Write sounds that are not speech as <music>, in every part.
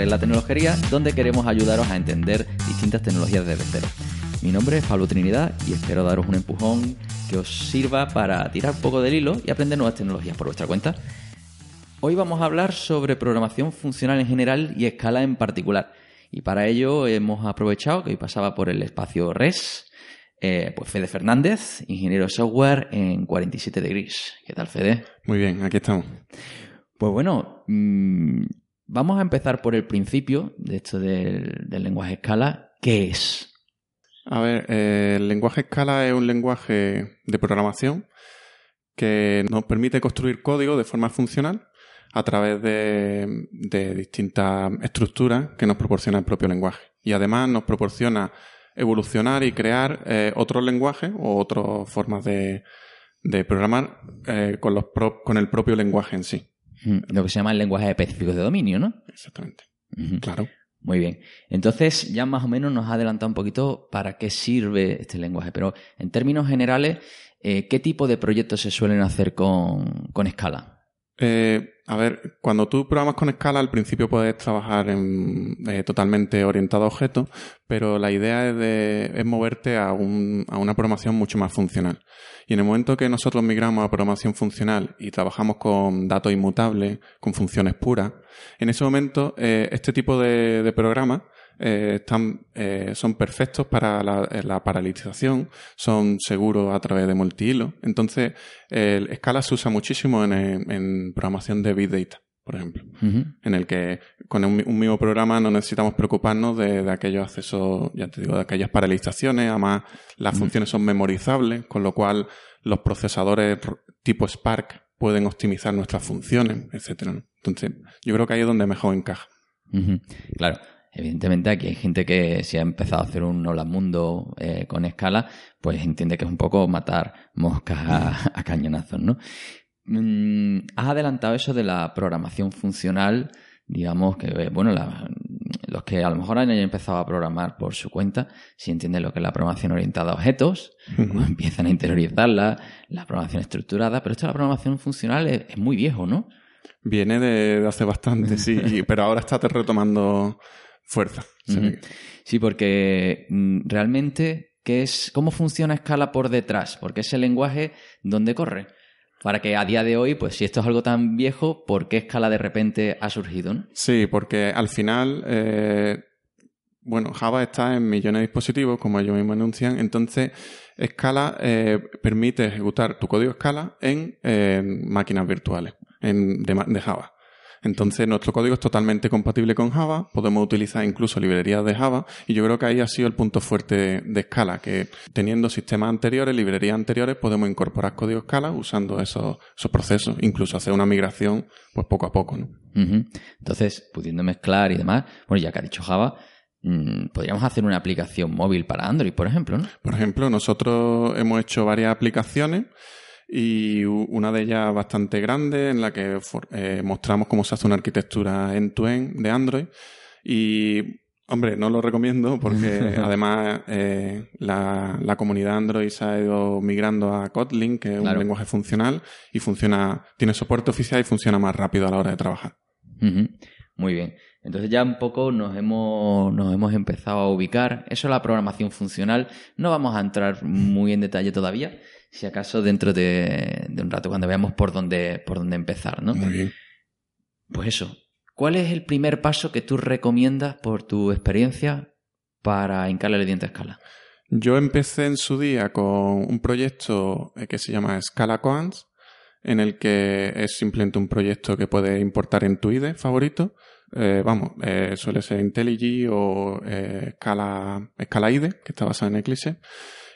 de la Tecnología donde queremos ayudaros a entender distintas tecnologías desde cero. Mi nombre es Pablo Trinidad y espero daros un empujón que os sirva para tirar un poco del hilo y aprender nuevas tecnologías por vuestra cuenta. Hoy vamos a hablar sobre programación funcional en general y escala en particular. Y para ello hemos aprovechado que hoy pasaba por el espacio RES, eh, pues Fede Fernández, ingeniero de software en 47 Degrees. ¿Qué tal, Fede? Muy bien, aquí estamos. Pues bueno, mmm, vamos a empezar por el principio de esto del, lenguaje Scala. ¿Qué es? A ver, eh, el lenguaje Scala es un lenguaje de programación que nos permite construir código de forma funcional a través de, distintas estructuras que nos proporciona el propio lenguaje. Y además nos proporciona evolucionar y crear eh, otros lenguajes o otras formas de, programar eh, con el propio lenguaje en sí. Lo que se llama el lenguaje específico de dominio, ¿no? Exactamente. Uh -huh. Claro. Muy bien. Entonces, ya más o menos nos ha adelantado un poquito para qué sirve este lenguaje. Pero en términos generales, eh, ¿qué tipo de proyectos se suelen hacer con, con Scala? Eh, a ver, cuando tú programas con Scala, al principio puedes trabajar en, eh, totalmente orientado a objetos, pero la idea es, de, es moverte a, un, a, una programación mucho más funcional. Y en el momento que nosotros migramos a programación funcional y trabajamos con datos inmutables, con funciones puras, en ese momento eh, este tipo de, de programas eh, están, eh, son perfectos para la, la, paralelización, son seguros a través de multihilo. Entonces, el Scala se usa muchísimo en, en programación de Big Data, por ejemplo, uh -huh. en el que con un, un, mismo programa no necesitamos preocuparnos de, de, aquellos accesos, ya te digo, de aquellas paralelizaciones. Además, las uh -huh. funciones son memorizables, con lo cual los procesadores tipo Spark pueden optimizar nuestras funciones, etcétera. Entonces, yo creo que ahí es donde mejor encaja. Uh -huh. Claro. Evidentemente aquí hay gente que si ha empezado a hacer un hola mundo eh, con escala, pues entiende que es un poco matar moscas a, <laughs> a cañonazos, ¿no? Mm, has adelantado eso de la programación funcional, digamos que, bueno, la, los que a lo mejor hayan empezado a programar por su cuenta, si entienden lo que es la programación orientada a objetos, uh -huh. empiezan a interiorizarla, la programación estructurada, pero esto de la programación funcional es, es muy viejo, ¿no? Viene de, de hace bastante, sí, pero ahora está retomando fuerza. Uh -huh. Sí, porque mm, realmente, ¿qué es, ¿cómo funciona Scala por detrás? Porque ese lenguaje, ¿dónde corre? Para que a día de hoy, pues si esto es algo tan viejo, ¿por qué Scala de repente ha surgido? ¿no? Sí, porque al final, eh, bueno, Java está en millones de dispositivos, como ellos mismos anuncian, entonces Scala eh, permite ejecutar tu código Scala en eh, máquinas virtuales en, de, de Java. Entonces nuestro código es totalmente compatible con Java, podemos utilizar incluso librerías de Java y yo creo que ahí ha sido el punto fuerte de Scala, que teniendo sistemas anteriores, librerías anteriores, podemos incorporar código Scala usando esos, esos procesos, incluso hacer una migración pues poco a poco. ¿no? Uh -huh. Entonces, pudiendo mezclar y demás, bueno, ya que ha dicho Java, mmm, podríamos hacer una aplicación móvil para Android, por ejemplo, ¿no? Por ejemplo, nosotros hemos hecho varias aplicaciones y una de ellas bastante grande en la que eh, mostramos cómo se hace una arquitectura end-to-end -end de Android y hombre, no lo recomiendo porque <laughs> además eh, la, la, comunidad Android se ha ido migrando a Kotlin, que es claro. un lenguaje funcional y funciona, tiene soporte oficial y funciona más rápido a la hora de trabajar. Uh -huh. Muy bien. Entonces ya un poco nos hemos, nos hemos empezado a ubicar. Eso es la programación funcional. No vamos a entrar muy en detalle todavía, si acaso dentro de, de, un rato cuando veamos por dónde, por dónde empezar, ¿no? Muy bien. Pues eso. ¿Cuál es el primer paso que tú recomiendas por tu experiencia para hincarle el diente a escala? Yo empecé en su día con un proyecto que se llama Scala Coans, en el que es simplemente un proyecto que puedes importar en tu IDE favorito. Eh, vamos, eh, suele ser IntelliJ o eh, Scala, Scala IDE, que está basado en Eclipse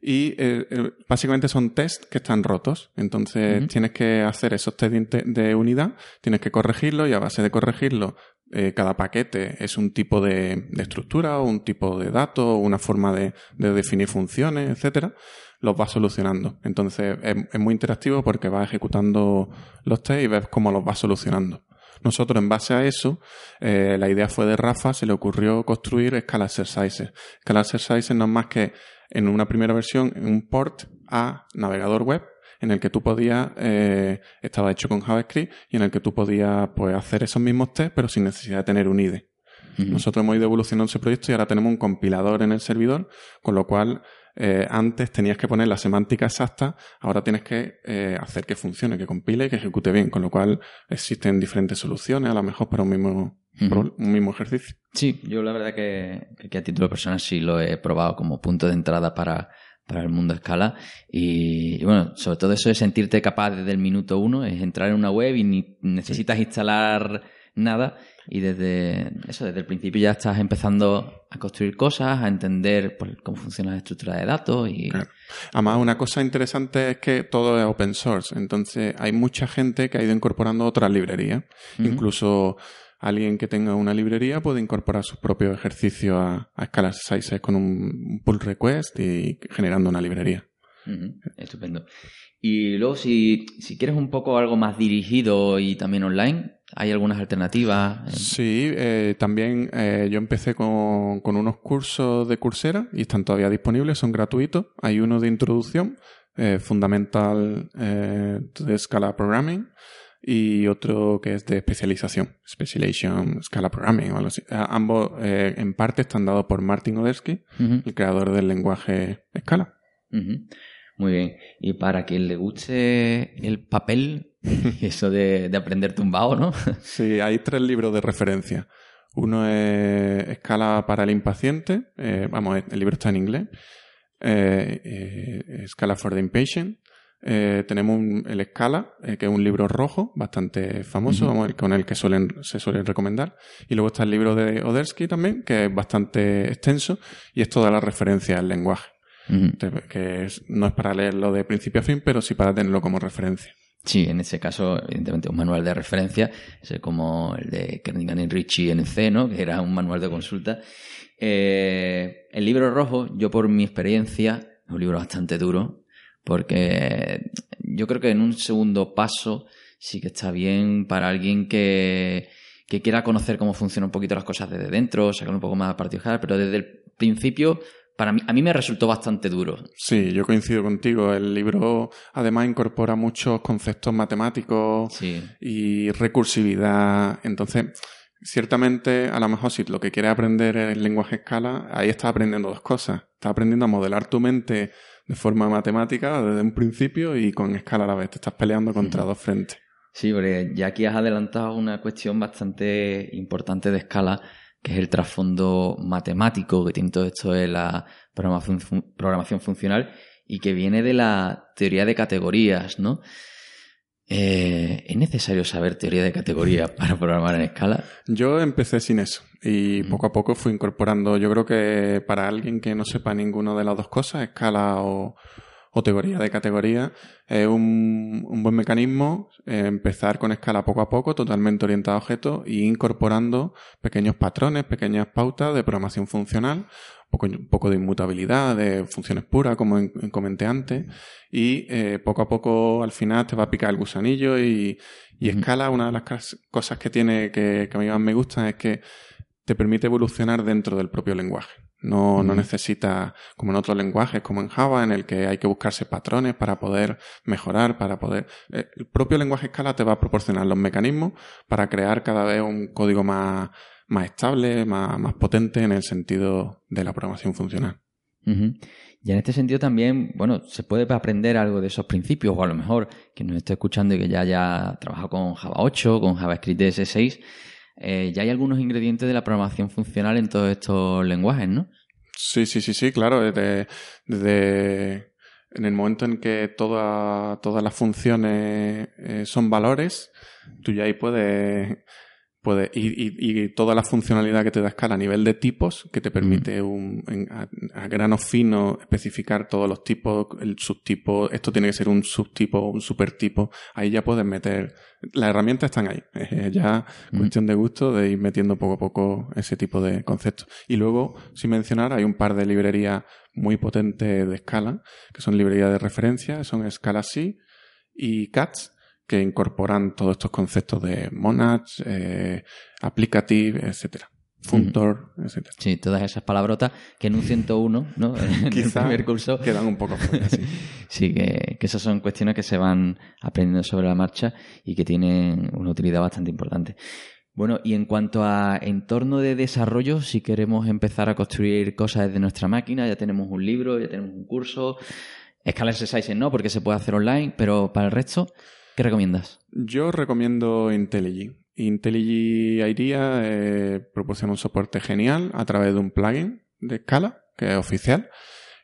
y eh, eh, básicamente son test que están rotos. Entonces uh -huh. tienes que hacer esos test de unidad, tienes que corregirlo y a base de corregirlo, eh, cada paquete es un tipo de, de, estructura o un tipo de dato o una forma de, de definir funciones, etcétera. Los vas solucionando. Entonces es, es, muy interactivo porque vas ejecutando los test y ves cómo los vas solucionando. Nosotros, en base a eso, eh, la idea fue de Rafa, se le ocurrió construir Scala Exercises. Scala Exercises no es más que en una primera versión un port a navegador web en el que tú podías, eh, estaba hecho con JavaScript y en el que tú podías pues, hacer esos mismos test, pero sin necesidad de tener un IDE. Nosotros hemos ido evolucionando ese proyecto y ahora tenemos un compilador en el servidor, con lo cual eh, antes tenías que poner la semántica exacta, ahora tienes que eh, hacer que funcione, que compile y que ejecute bien, con lo cual existen diferentes soluciones a lo mejor para un mismo, un mismo ejercicio. Sí, yo la verdad que, que, a título personal sí lo he probado como punto de entrada para, para el mundo escala y, bueno, sobre todo eso de sentirte capaz desde el minuto uno, es entrar en una web y ni necesitas instalar nada y desde eso, desde el principio ya estás empezando a construir cosas, a entender pues, cómo funciona la estructura de datos y... Además, una cosa interesante es que todo es open source, entonces hay mucha gente que ha ido incorporando otras librerías. Incluso alguien que tenga una librería puede incorporar su propio ejercicio a, a escala sizes con un pull request y generando una librería. Estupendo. Y luego, si, si quieres un poco algo más dirigido y también online, ¿hay algunas alternativas? Sí, eh, también eh, yo empecé con, con, unos cursos de Coursera y están todavía disponibles, son gratuitos. Hay uno de introducción, eh, fundamental de Scala Programming, y otro que es de especialización, Specialization Scala Programming o algo así. ambos en parte están dados por Martin Odersky, el creador del lenguaje Scala. Muy bien. Y para quien le guste el papel, <laughs> eso de, aprender tumbado, ¿no? <laughs> sí, hay tres libros de referencia. Uno es Escala para el impaciente, eh, vamos, el libro está en inglés. Eh, eh, Escala for the Impatient. tenemos el Escala, que es un libro rojo, bastante famoso, vamos, con el que suelen, se suelen recomendar. Y luego está el libro de Odersky también, que es bastante extenso y es toda la referencia al lenguaje que no es para leerlo de principio a fin, pero sí para tenerlo como referencia. Sí, en ese caso, evidentemente, un manual de referencia, como el de Kernighan y Ritchie en C, ¿no? que era un manual de consulta. Eh, el libro rojo, yo por mi experiencia, es un libro bastante duro, porque yo creo que en un segundo paso sí que está bien para alguien que, que quiera conocer cómo funcionan un poquito las cosas desde dentro, sacar un poco más a partido pero desde el principio para mí, a mí me resultó bastante duro. Sí, yo coincido contigo. El libro además incorpora muchos conceptos matemáticos y recursividad. Entonces, ciertamente, a lo mejor si lo que quieres aprender es el lenguaje escala, ahí estás aprendiendo dos cosas. Estás aprendiendo a modelar tu mente de forma matemática desde un principio y con escala a la vez. Te estás peleando contra dos frentes. Sí, porque ya aquí has adelantado una cuestión bastante importante de escala que es el trasfondo matemático que tiene todo esto de la programación, funcional y que viene de la teoría de categorías, ¿no? Eh, ¿Es necesario saber teoría de categorías <laughs> para programar en escala? Yo empecé sin eso y poco a poco fui incorporando. Yo creo que para alguien que no sepa ninguna de las dos cosas, escala o, o teoría de categoría, es un, un buen mecanismo eh, empezar con escala poco a poco, totalmente orientado a objetos, e incorporando pequeños patrones, pequeñas pautas de programación funcional, un poco, de inmutabilidad, de funciones puras, como comenté antes, y eh, poco a poco al final te va a picar el gusanillo y, y escala, una de las cosas que tiene que, que a mí más me gusta es que te permite evolucionar dentro del propio lenguaje. No, no necesita, como en otros lenguajes, como en Java, en el que hay que buscarse patrones para poder mejorar, para poder... Eh, el propio lenguaje Scala te va a proporcionar los mecanismos para crear cada vez un código más, más estable, más, más potente en el sentido de la programación funcional. Y en este sentido también, bueno, se puede aprender algo de esos principios, o a lo mejor que nos esté escuchando y que ya haya trabajado con Java 8, con JavaScript DS6, eh, ya hay algunos ingredientes de la programación funcional en todos estos lenguajes, ¿no? Sí, sí, sí, sí, claro. Desde, desde en el momento en que todas las funciones eh, son valores, tú ya ahí puedes Puede, y, y, toda la funcionalidad que te da Scala a nivel de tipos, que te permite un, a, grano fino especificar todos los tipos, el subtipo, esto tiene que ser un subtipo, un supertipo, ahí ya puedes meter, las herramientas están ahí, <laughs> es ya cuestión de gusto de ir metiendo poco a poco ese tipo de conceptos. Y luego, sin mencionar, hay un par de librerías muy potentes de Scala, que son librerías de referencia, son Scala C y CATS, que incorporan todos estos conceptos de monads, eh, applicative, etcétera. Funtor, etc. Sí, todas esas palabrotas que en un 101, ¿no? <laughs> En el primer curso. quedan un poco fuertes, sí. <laughs> Sí, que, que esas son cuestiones que se van aprendiendo sobre la marcha y que tienen una utilidad bastante importante. Bueno, y en cuanto a entorno de desarrollo, si queremos empezar a construir cosas desde nuestra máquina, ya tenemos un libro, ya tenemos un curso. Scala Exercises no, porque se puede hacer online, pero para el resto, ¿qué recomiendas? Yo recomiendo IntelliJ. IntelliJ IDEA eh, proporciona un soporte genial a través de un plugin de Scala, que es oficial,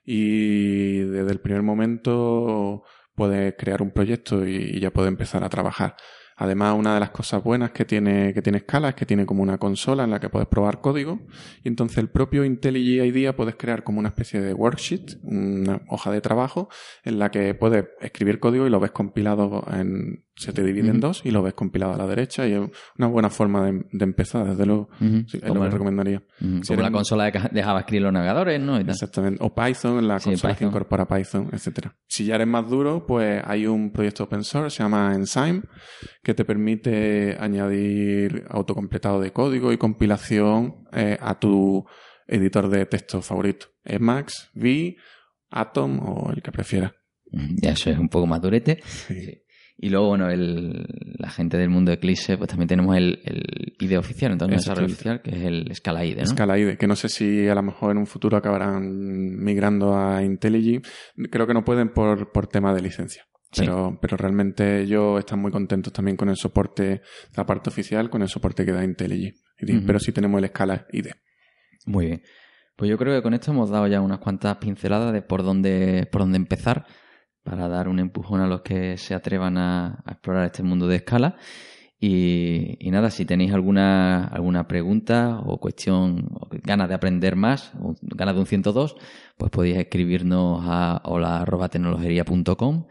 y desde el primer momento puedes crear un proyecto y ya puedes empezar a trabajar. Además, una de las cosas buenas que tiene, que tiene Scala es que tiene como una consola en la que puedes probar código. Y entonces el propio IntelliJ IDEA puedes crear como una especie de worksheet, una hoja de trabajo, en la que puedes escribir código y lo ves compilado en, se te divide en dos y lo ves compilado a la derecha. Y es una buena forma de, de empezar, desde luego. Sí, es lo que el- recomendaría. Si Como la consola de, JavaScript los navegadores, ¿no? Y tal. Exactamente. O Python, la Sí, consola que incorpora Python, etcétera. Si ya eres más duro, pues hay un proyecto open source, se llama Enzyme, que te permite añadir autocompletado de código y compilación eh, a tu editor de texto favorito. Emacs, V, Atom o el que prefieras. Ya eso es un poco más durete. Sí. Y luego, bueno, el, la gente del mundo de Eclipse, pues también tenemos el, el IDE oficial, entonces desarrollo oficial, que es el Scala IDE, ¿no? Scala IDE, que no sé si a lo mejor en un futuro acabarán migrando a IntelliJ. Creo que no pueden por, por tema de licencia. Sí. Pero, pero realmente ellos están muy contentos también con el soporte la parte oficial, con el soporte que da IntelliJ. Pero sí tenemos el Scala IDE. Muy bien. Pues yo creo que con esto hemos dado ya unas cuantas pinceladas de por dónde, por dónde empezar para dar un empujón a los que se atrevan a, explorar este mundo de escala. Y, nada, si tenéis alguna, alguna pregunta o cuestión, o ganas de aprender más, ganas de un 102, pues podéis escribirnos a hola.tecnologería.com,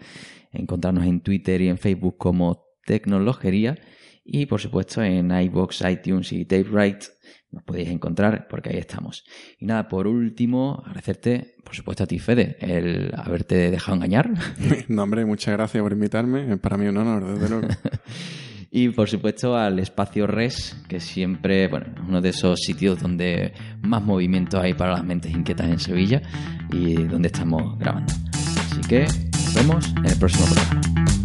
encontrarnos en Twitter y en Facebook como Tecnologería y por supuesto en iBox, iTunes y TapeWrite nos podéis encontrar porque ahí estamos. Y nada, por último, agradecerte, por supuesto a ti, Fede, el haberte dejado engañar. <laughs> no, hombre, muchas gracias por invitarme. Para mí un honor, desde luego. <laughs> Y por supuesto al espacio Res, que siempre, bueno, es uno de esos sitios donde más movimiento hay para las mentes inquietas en Sevilla y donde estamos grabando. Así que nos vemos en el próximo programa.